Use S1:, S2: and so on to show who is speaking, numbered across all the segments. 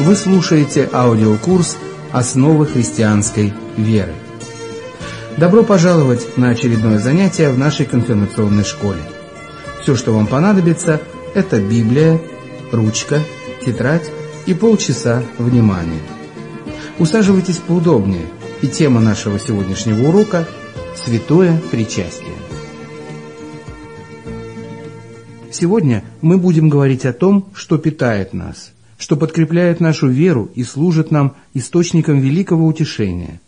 S1: Вы слушаете аудиокурс «Основы христианской веры». Добро пожаловать на очередное занятие в нашей конфирмационной школе. Все, что вам понадобится, это Библия, ручка, тетрадь и полчаса внимания. Усаживайтесь поудобнее, и тема нашего сегодняшнего урока – «Святое причастие». Сегодня мы будем говорить о том, что питает нас, что подкрепляет нашу веру и служит нам источником великого утешения.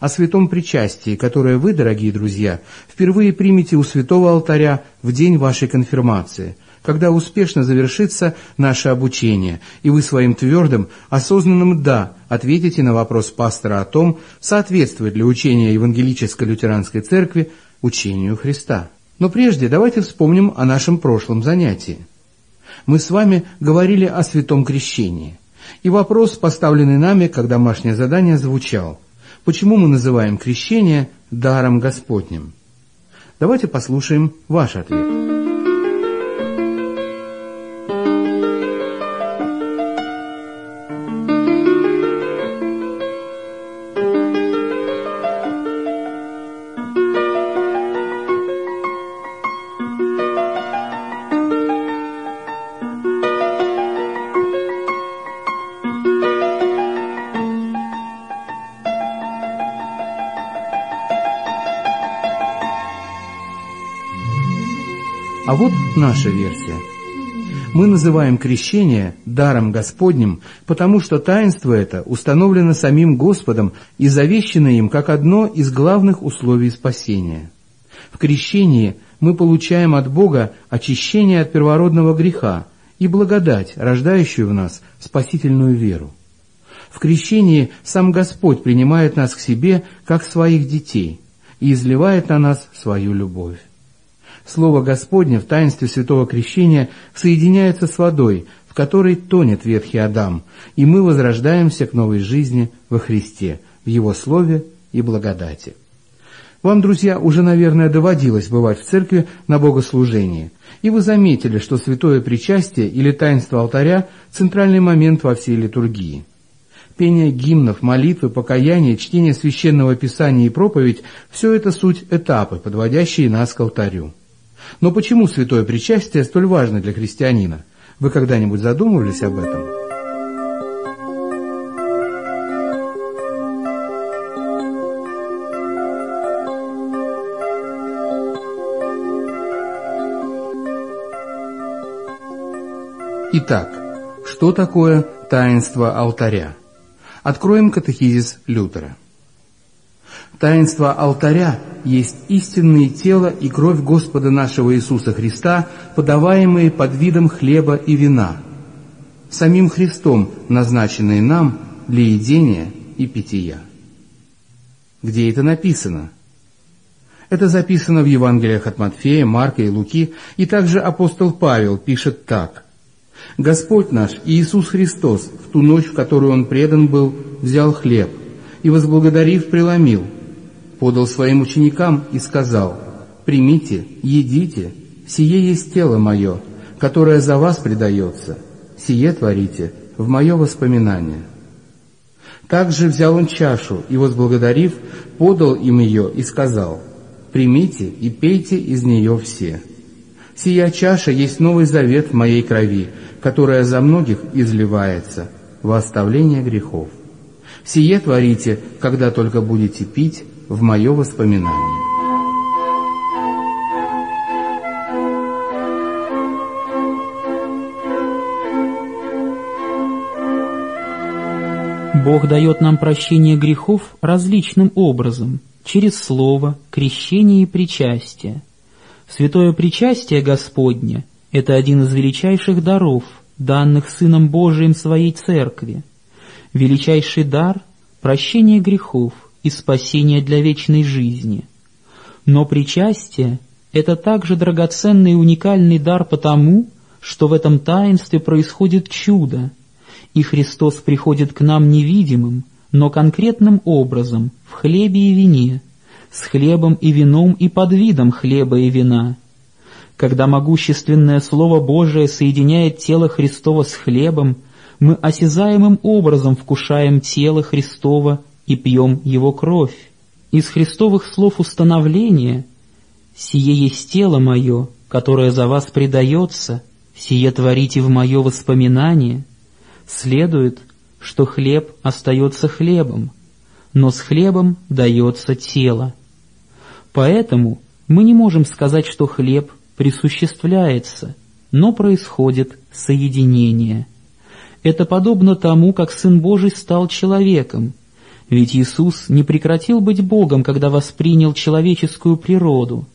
S1: О святом причастии, которое вы, дорогие друзья, впервые примете у святого алтаря в день вашей конфирмации, когда успешно завершится наше обучение, и вы своим твердым, осознанным «да» ответите на вопрос пастора о том, соответствует ли учение Евангелической лютеранской церкви учению Христа. Но прежде давайте вспомним о нашем прошлом занятии. Мы с вами говорили о святом крещении. И вопрос, поставленный нами как домашнее задание, звучал. Почему мы называем крещение даром Господним? Давайте послушаем ваш ответ. А вот наша версия. Мы называем крещение даром Господним, потому что таинство это установлено самим Господом и завещено им как одно из главных условий спасения. В крещении мы получаем от Бога очищение от первородного греха и благодать, рождающую в нас спасительную веру. В крещении сам Господь принимает нас к себе, как своих детей, и изливает на нас свою любовь. Слово Господне в таинстве святого крещения соединяется с водой, в которой тонет ветхий Адам, и мы возрождаемся к новой жизни во Христе, в Его Слове и благодати. Вам, друзья, уже, наверное, доводилось бывать в церкви на богослужении, и вы заметили, что святое причастие или таинство алтаря – центральный момент во всей литургии. Пение гимнов, молитвы, покаяние, чтение священного писания и проповедь – все это суть этапы, подводящие нас к алтарю. Но почему святое причастие столь важно для христианина? Вы когда-нибудь задумывались об этом? Итак, что такое таинство алтаря? Откроем катехизис Лютера. Таинство алтаря есть истинное тело и кровь Господа нашего Иисуса Христа, подаваемые под видом хлеба и вина, самим Христом, назначенные нам для едения и питья. Где это написано? Это записано в Евангелиях от Матфея, Марка и Луки, и также апостол Павел пишет так. «Господь наш Иисус Христос в ту ночь, в которую Он предан был, взял хлеб и, возблагодарив, преломил – подал своим ученикам и сказал, «Примите, едите, сие есть тело мое, которое за вас предается, сие творите в мое воспоминание». Также взял он чашу и, возблагодарив, подал им ее и сказал, «Примите и пейте из нее все. Сия чаша есть новый завет в моей крови, которая за многих изливается во оставление грехов. Сие творите, когда только будете пить в мое воспоминание.
S2: Бог дает нам прощение грехов различным образом, через слово, крещение и причастие. Святое причастие Господне – это один из величайших даров, данных Сыном Божиим Своей Церкви. Величайший дар – прощение грехов – и спасение для вечной жизни. Но причастие – это также драгоценный и уникальный дар потому, что в этом таинстве происходит чудо, и Христос приходит к нам невидимым, но конкретным образом в хлебе и вине, с хлебом и вином и под видом хлеба и вина. Когда могущественное Слово Божие соединяет тело Христова с хлебом, мы осязаемым образом вкушаем тело Христова и пьем Его кровь. Из Христовых слов установления «Сие есть тело мое, которое за вас предается, сие творите в мое воспоминание», следует, что хлеб остается хлебом, но с хлебом дается тело. Поэтому мы не можем сказать, что хлеб присуществляется, но происходит соединение. Это подобно тому, как Сын Божий стал человеком, ведь Иисус не прекратил быть Богом, когда воспринял человеческую природу.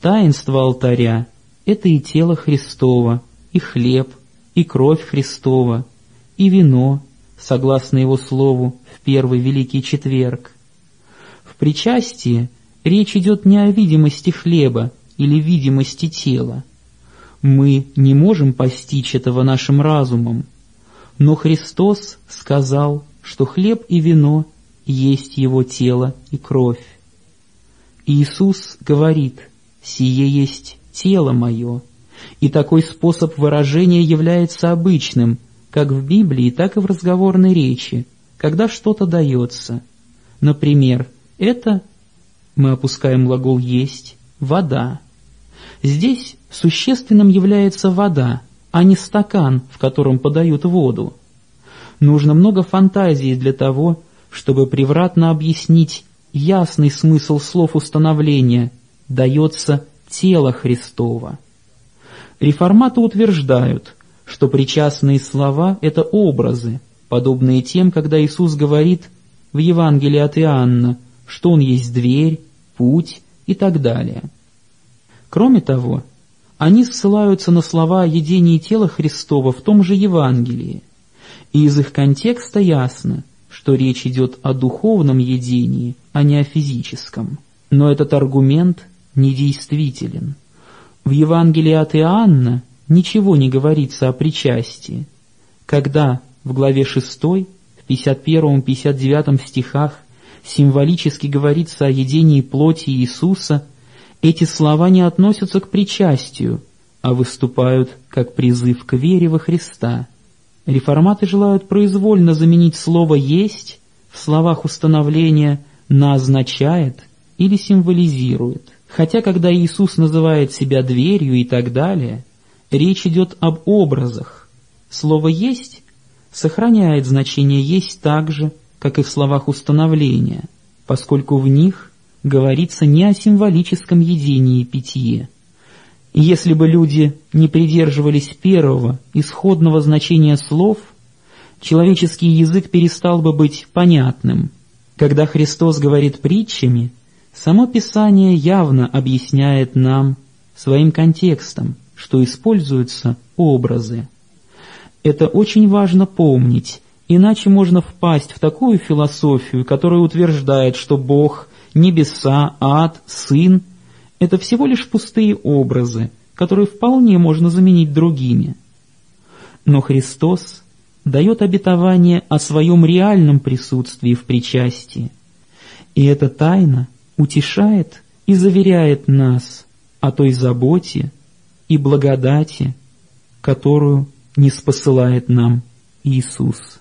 S2: Таинство алтаря — это и тело Христово, и хлеб, и кровь Христова, и вино, согласно Его слову, в первый Великий Четверг. В причастии речь идет не о видимости хлеба или видимости тела. Мы не можем постичь этого нашим разумом, но Христос сказал, что хлеб и вино есть Его тело и кровь. Иисус говорит, «Сие есть тело мое», и такой способ выражения является обычным, как в Библии, так и в разговорной речи, когда что-то дается. Например, это, мы опускаем глагол «есть», вода. Здесь существенным является вода, а не стакан, в котором подают воду. Нужно много фантазии для того, чтобы превратно объяснить ясный смысл слов установления «дается тело Христово». Реформаты утверждают, что причастные слова — это образы, подобные тем, когда Иисус говорит в Евангелии от Иоанна, что Он есть дверь, путь и так далее. Кроме того, они ссылаются на слова о едении тела Христова в том же Евангелии, и из их контекста ясно, что речь идет о духовном едении, а не о физическом. Но этот аргумент недействителен. В Евангелии от Иоанна ничего не говорится о причастии. Когда в главе 6, в 51-59 стихах символически говорится о едении плоти Иисуса, эти слова не относятся к причастию, а выступают как призыв к вере во Христа. Реформаты желают произвольно заменить слово «есть» в словах установления на «означает» или «символизирует». Хотя, когда Иисус называет себя дверью и так далее, речь идет об образах. Слово «есть» сохраняет значение «есть» так же, как и в словах установления, поскольку в них говорится не о символическом едении и питье. Если бы люди не придерживались первого, исходного значения слов, человеческий язык перестал бы быть понятным. Когда Христос говорит притчами, само Писание явно объясняет нам своим контекстом, что используются образы. Это очень важно помнить, иначе можно впасть в такую философию, которая утверждает, что Бог, небеса, ад, Сын — это всего лишь пустые образы, которые вполне можно заменить другими. Но Христос дает обетование о своем реальном присутствии в причастии, и эта тайна утешает и заверяет нас о той заботе, и благодати, которую не спосылает нам Иисус.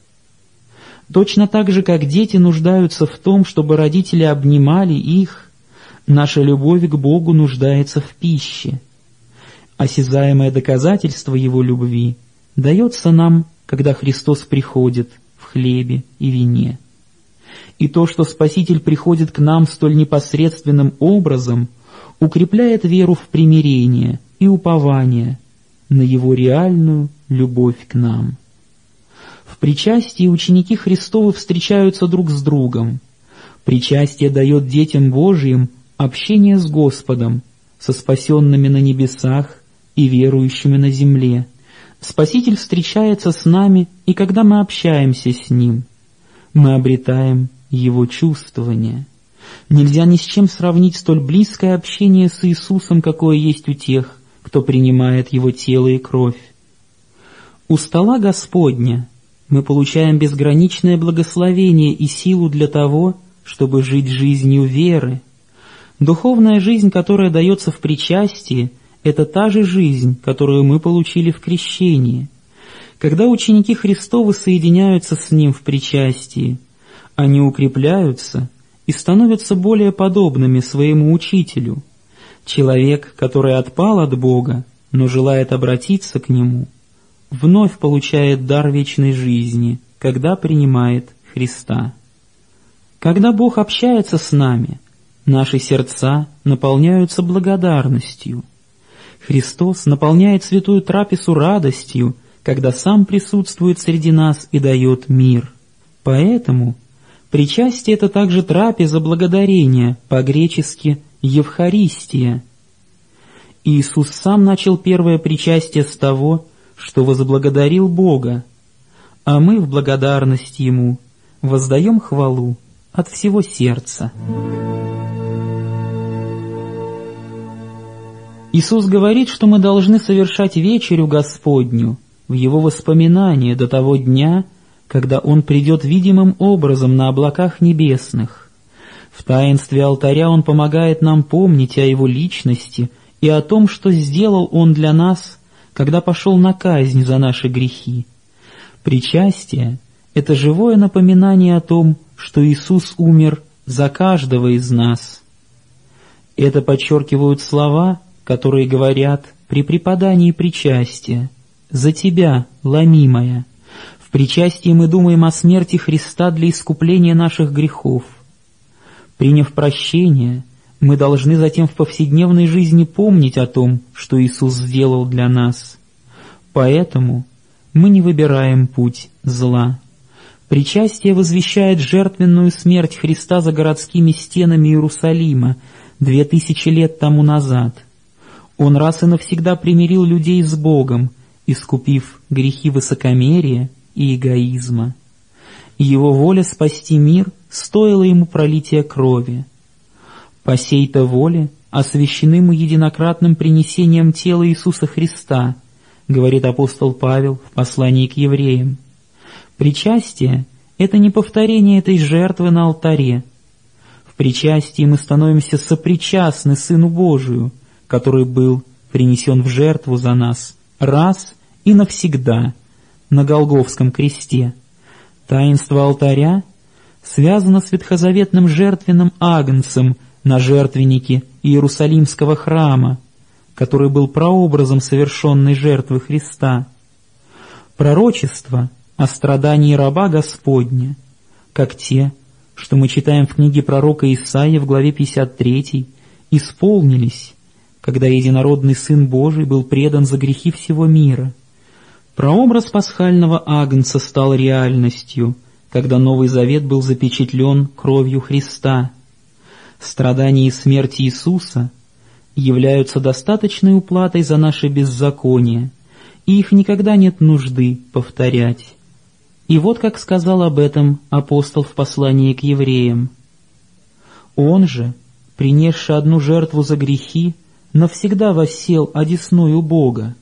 S2: Точно так же, как дети нуждаются в том, чтобы родители обнимали их, наша любовь к Богу нуждается в пище. Осязаемое доказательство Его любви дается нам, когда Христос приходит в хлебе и вине. И то, что Спаситель приходит к нам столь непосредственным образом, укрепляет веру в примирение – и упование на Его реальную любовь к нам. В причастии ученики Христовы встречаются друг с другом. Причастие дает детям Божьим общение с Господом, со спасенными на небесах и верующими на земле. Спаситель встречается с нами, и когда мы общаемся с Ним, мы обретаем Его чувствование. Нельзя ни с чем сравнить столь близкое общение с Иисусом, какое есть у тех, кто принимает Его тело и кровь. У стола Господня мы получаем безграничное благословение и силу для того, чтобы жить жизнью веры. Духовная жизнь, которая дается в причастии, это та же жизнь, которую мы получили в крещении. Когда ученики Христовы соединяются с Ним в причастии, они укрепляются и становятся более подобными своему Учителю. Человек, который отпал от Бога, но желает обратиться к Нему, вновь получает дар вечной жизни, когда принимает Христа. Когда Бог общается с нами, наши сердца наполняются благодарностью. Христос наполняет святую трапезу радостью, когда Сам присутствует среди нас и дает мир. Поэтому причастие — это также трапеза благодарения, по-гречески «Евхаристия». Иисус сам начал первое причастие с того, что возблагодарил Бога, а мы в благодарность Ему воздаем хвалу от всего сердца. Иисус говорит, что мы должны совершать вечерю Господню в Его воспоминания до того дня, когда Он придет видимым образом на облаках небесных. В таинстве алтаря Он помогает нам помнить о Его личности и о том, что сделал Он для нас, когда пошел на казнь за наши грехи. Причастие — это живое напоминание о том, что Иисус умер за каждого из нас. Это подчеркивают слова, которые говорят при преподании причастия «За тебя, ломимая». В причастии мы думаем о смерти Христа для искупления наших грехов. Приняв прощение, мы должны затем в повседневной жизни помнить о том, что Иисус сделал для нас. Поэтому мы не выбираем путь зла. Причастие возвещает жертвенную смерть Христа за городскими стенами Иерусалима две тысячи лет тому назад — он раз и навсегда примирил людей с Богом, искупив грехи высокомерия и эгоизма. Его воля спасти мир стоила ему пролития крови. По сей-то воле освящены мы единократным принесением тела Иисуса Христа, говорит апостол Павел в послании к евреям. Причастие — это не повторение этой жертвы на алтаре. В причастии мы становимся сопричастны Сыну Божию, который был принесен в жертву за нас раз и навсегда на Голговском кресте. Таинство алтаря связано с ветхозаветным жертвенным агнцем на жертвеннике Иерусалимского храма, который был прообразом совершенной жертвы Христа. Пророчество о страдании раба Господня, как те, что мы читаем в книге пророка Исаия в главе 53, исполнились когда единородный Сын Божий был предан за грехи всего мира. Прообраз пасхального агнца стал реальностью, когда Новый Завет был запечатлен кровью Христа. Страдания и смерть Иисуса являются достаточной уплатой за наше беззаконие, и их никогда нет нужды повторять. И вот как сказал об этом апостол в послании к евреям. «Он же, принесший одну жертву за грехи, навсегда воссел одесную Бога,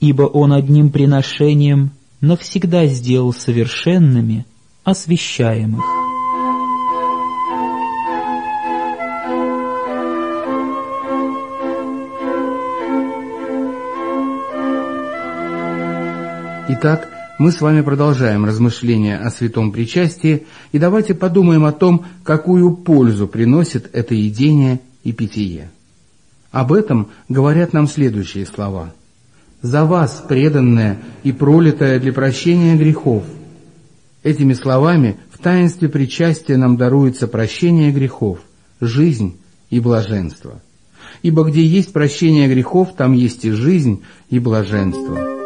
S2: ибо Он одним приношением навсегда сделал совершенными освящаемых.
S1: Итак, мы с вами продолжаем размышления о святом причастии, и давайте подумаем о том, какую пользу приносит это едение и питье. Об этом говорят нам следующие слова. «За вас, преданное и пролитое для прощения грехов». Этими словами в таинстве причастия нам даруется прощение грехов, жизнь и блаженство. Ибо где есть прощение грехов, там есть и жизнь, и блаженство.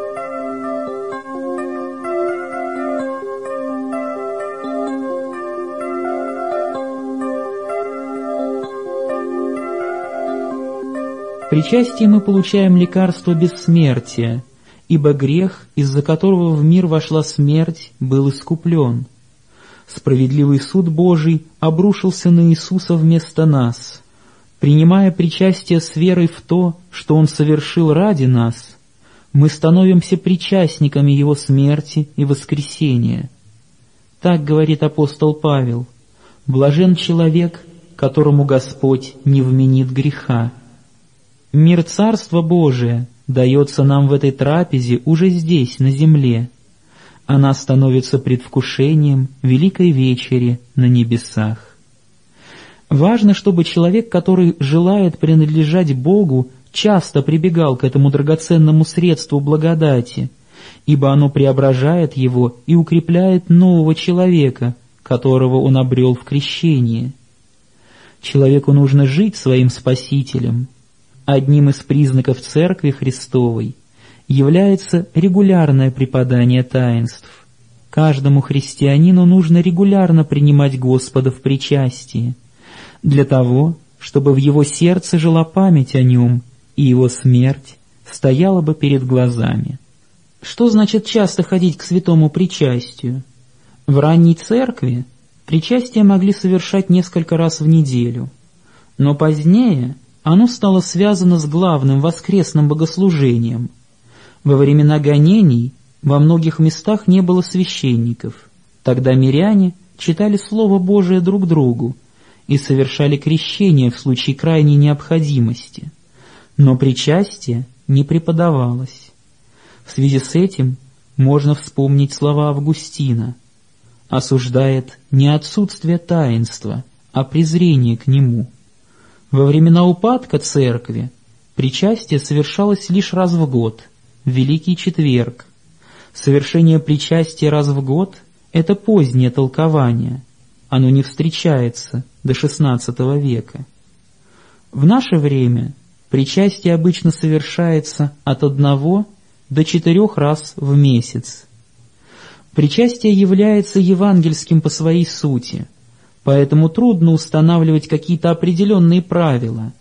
S2: Причастии мы получаем лекарство бессмертия, ибо грех, из-за которого в мир вошла смерть, был искуплен. Справедливый суд Божий обрушился на Иисуса вместо нас. Принимая причастие с верой в то, что Он совершил ради нас, мы становимся причастниками Его смерти и воскресения. Так говорит апостол Павел, «Блажен человек, которому Господь не вменит греха». Мир Царства Божия дается нам в этой трапезе уже здесь, на земле. Она становится предвкушением великой вечери на небесах. Важно, чтобы человек, который желает принадлежать Богу, часто прибегал к этому драгоценному средству благодати, ибо оно преображает его и укрепляет нового человека, которого он обрел в крещении. Человеку нужно жить своим Спасителем. Одним из признаков Церкви Христовой является регулярное преподание таинств. Каждому христианину нужно регулярно принимать Господа в причастии, для того, чтобы в его сердце жила память о нем и его смерть стояла бы перед глазами. Что значит часто ходить к святому причастию? В ранней церкви причастие могли совершать несколько раз в неделю, но позднее оно стало связано с главным воскресным богослужением. Во времена гонений во многих местах не было священников. Тогда миряне читали Слово Божие друг другу и совершали крещение в случае крайней необходимости – но причастие не преподавалось. В связи с этим можно вспомнить слова Августина. Осуждает не отсутствие таинства, а презрение к нему. Во времена упадка церкви причастие совершалось лишь раз в год, в Великий Четверг. Совершение причастия раз в год — это позднее толкование, оно не встречается до XVI века. В наше время — Причастие обычно совершается от одного до четырех раз в месяц. Причастие является евангельским по своей сути, поэтому трудно устанавливать какие-то определенные правила.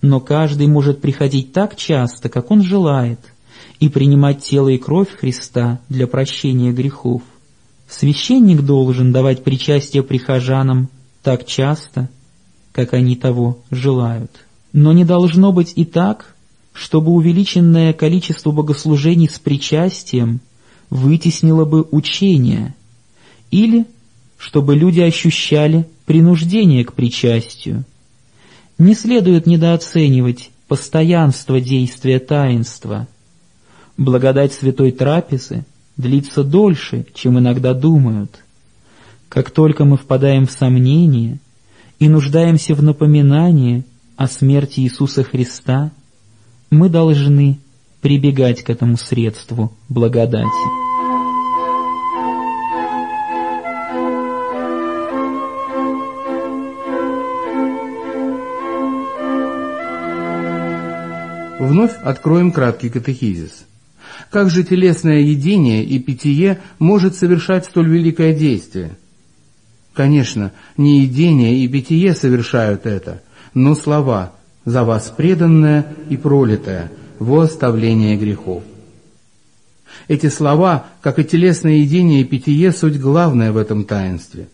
S2: Но каждый может приходить так часто, как он желает, и принимать тело и кровь Христа для прощения грехов. Священник должен давать причастие прихожанам так часто, как они того желают. Но не должно быть и так, чтобы увеличенное количество богослужений с причастием вытеснило бы учение, или чтобы люди ощущали принуждение к причастию. Не следует недооценивать постоянство действия таинства. Благодать святой трапезы длится дольше, чем иногда думают. Как только мы впадаем в сомнение и нуждаемся в напоминании о смерти Иисуса Христа, мы должны прибегать к этому средству благодати.
S1: Вновь откроем краткий катехизис. Как же телесное едение и питье может совершать столь великое действие? Конечно, не едение и питье совершают это – но слова «за вас преданное и пролитое во оставление грехов». Эти слова, как и телесное едение и питье, суть главное в этом таинстве.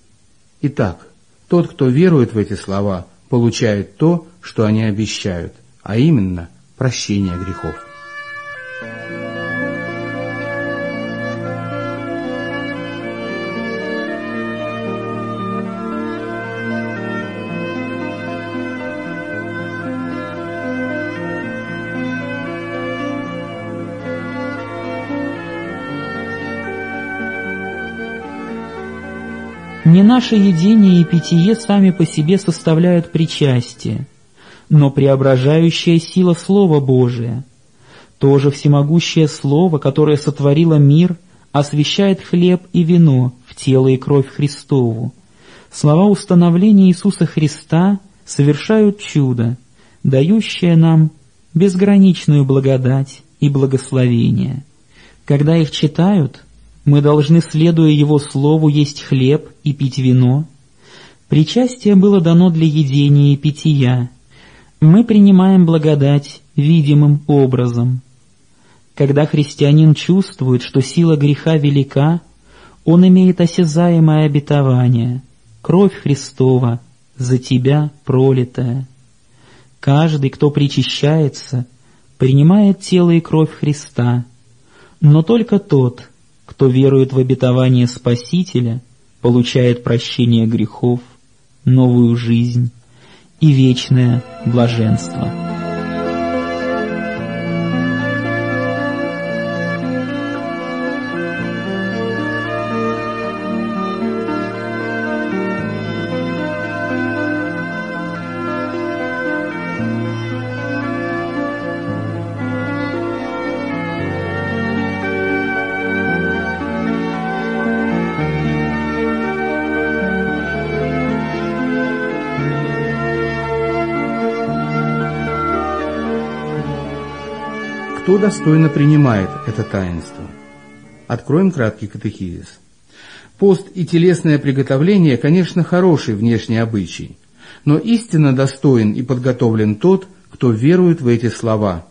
S1: Итак, тот, кто верует в эти слова, получает то, что они обещают, а именно прощение грехов.
S2: Не наше едение и питье сами по себе составляют причастие, но преображающая сила Слова Божия. тоже всемогущее Слово, которое сотворило мир, освещает хлеб и вино в тело и кровь Христову. Слова установления Иисуса Христа совершают чудо, дающее нам безграничную благодать и благословение. Когда их читают – мы должны, следуя Его Слову, есть хлеб и пить вино. Причастие было дано для едения и питья. Мы принимаем благодать видимым образом. Когда христианин чувствует, что сила греха велика, он имеет осязаемое обетование — кровь Христова за тебя пролитая. Каждый, кто причащается, принимает тело и кровь Христа, но только тот — кто верует в обетование Спасителя, получает прощение грехов, новую жизнь и вечное блаженство.
S1: Достойно принимает это таинство? Откроем краткий катехизис. Пост и телесное приготовление, конечно, хороший внешний обычай, но истинно достоин и подготовлен тот, кто верует в эти слова.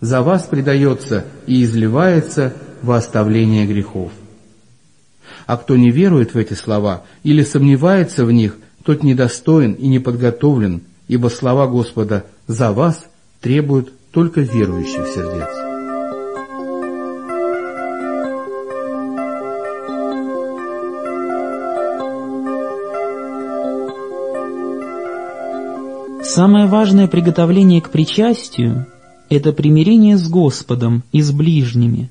S1: За вас предается и изливается во оставление грехов. А кто не верует в эти слова или сомневается в них, тот недостоин и не подготовлен, ибо слова Господа «за вас» требуют только верующих сердец.
S2: Самое важное приготовление к причастию – это примирение с Господом и с ближними.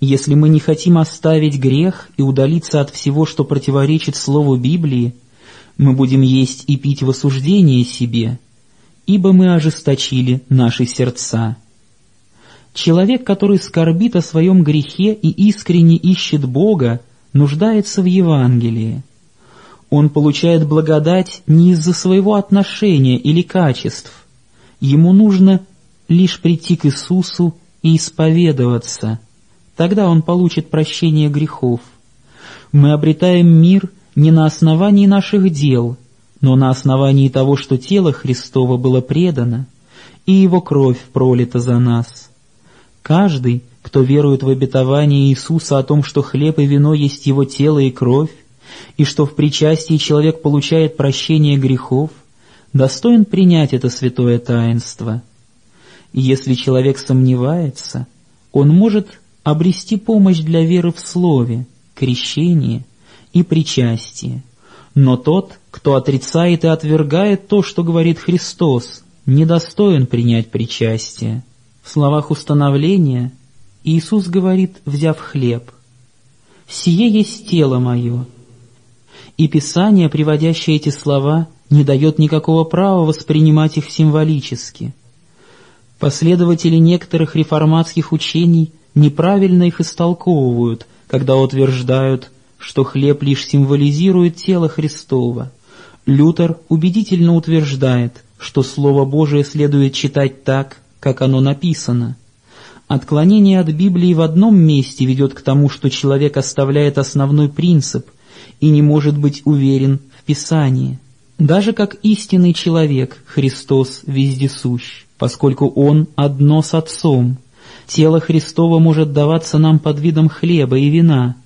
S2: Если мы не хотим оставить грех и удалиться от всего, что противоречит Слову Библии, мы будем есть и пить в осуждение себе, ибо мы ожесточили наши сердца. Человек, который скорбит о своем грехе и искренне ищет Бога, нуждается в Евангелии – он получает благодать не из-за своего отношения или качеств. Ему нужно лишь прийти к Иисусу и исповедоваться. Тогда он получит прощение грехов. Мы обретаем мир не на основании наших дел, но на основании того, что тело Христово было предано, и Его кровь пролита за нас. Каждый, кто верует в обетование Иисуса о том, что хлеб и вино есть Его тело и кровь, и что в причастии человек получает прощение грехов, достоин принять это святое таинство. И если человек сомневается, он может обрести помощь для веры в Слове, крещении и причастии. Но тот, кто отрицает и отвергает то, что говорит Христос, недостоин принять причастие. В словах установления Иисус говорит, взяв хлеб, «Сие есть тело мое, и Писание, приводящее эти слова, не дает никакого права воспринимать их символически. Последователи некоторых реформатских учений неправильно их истолковывают, когда утверждают, что хлеб лишь символизирует тело Христова. Лютер убедительно утверждает, что Слово Божие следует читать так, как оно написано. Отклонение от Библии в одном месте ведет к тому, что человек оставляет основной принцип – и не может быть уверен в Писании. Даже как истинный человек Христос вездесущ, поскольку Он одно с Отцом. Тело Христово может даваться нам под видом хлеба и вина,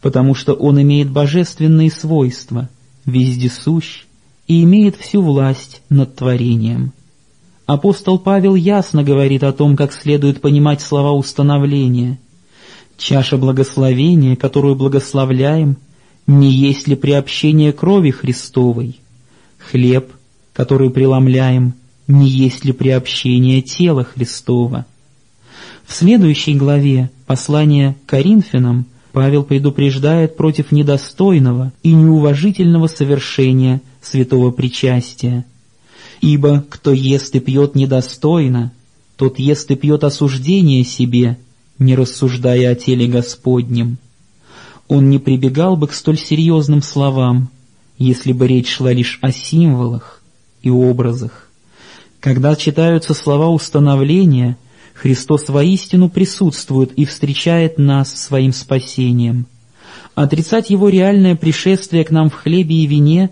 S2: потому что Он имеет божественные свойства, вездесущ и имеет всю власть над творением. Апостол Павел ясно говорит о том, как следует понимать слова установления. Чаша благословения, которую благословляем, не есть ли приобщение крови Христовой? Хлеб, который преломляем, не есть ли приобщение тела Христова? В следующей главе послания Коринфянам Павел предупреждает против недостойного и неуважительного совершения святого причастия. «Ибо кто ест и пьет недостойно, тот ест и пьет осуждение себе, не рассуждая о теле Господнем» он не прибегал бы к столь серьезным словам, если бы речь шла лишь о символах и образах. Когда читаются слова установления, Христос воистину присутствует и встречает нас своим спасением. Отрицать Его реальное пришествие к нам в хлебе и вине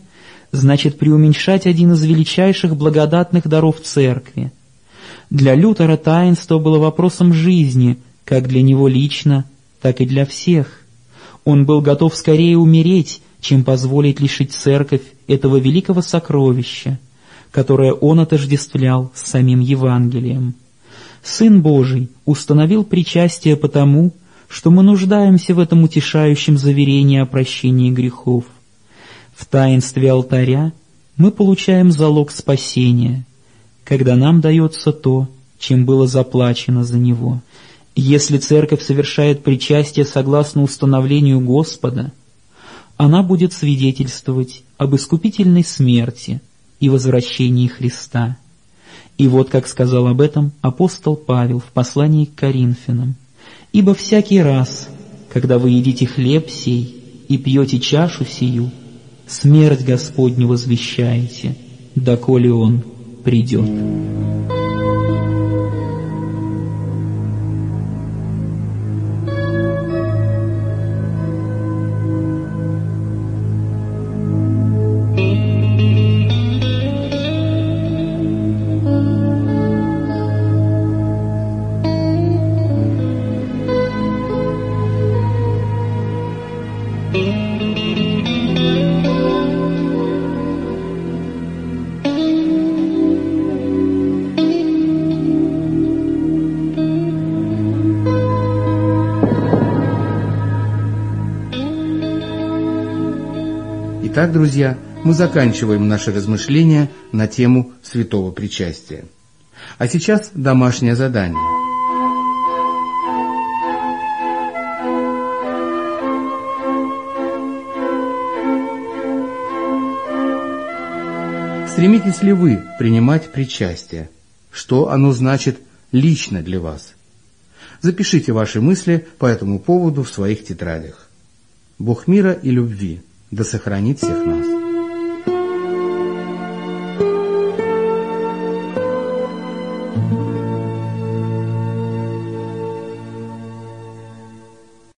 S2: значит преуменьшать один из величайших благодатных даров Церкви. Для Лютера таинство было вопросом жизни, как для него лично, так и для всех. Он был готов скорее умереть, чем позволить лишить церковь этого великого сокровища, которое он отождествлял с самим Евангелием. Сын Божий установил причастие потому, что мы нуждаемся в этом утешающем заверении о прощении грехов. В таинстве алтаря мы получаем залог спасения, когда нам дается то, чем было заплачено за него. Если церковь совершает причастие согласно установлению Господа, она будет свидетельствовать об искупительной смерти и возвращении Христа. И вот как сказал об этом апостол Павел в послании к Коринфянам. «Ибо всякий раз, когда вы едите хлеб сей и пьете чашу сию, смерть Господню возвещаете, доколе Он придет».
S1: Итак, друзья, мы заканчиваем наши размышления на тему святого причастия. А сейчас домашнее задание. Стремитесь ли вы принимать причастие? Что оно значит лично для вас? Запишите ваши мысли по этому поводу в своих тетрадях. Бог мира и любви – да сохранит всех нас.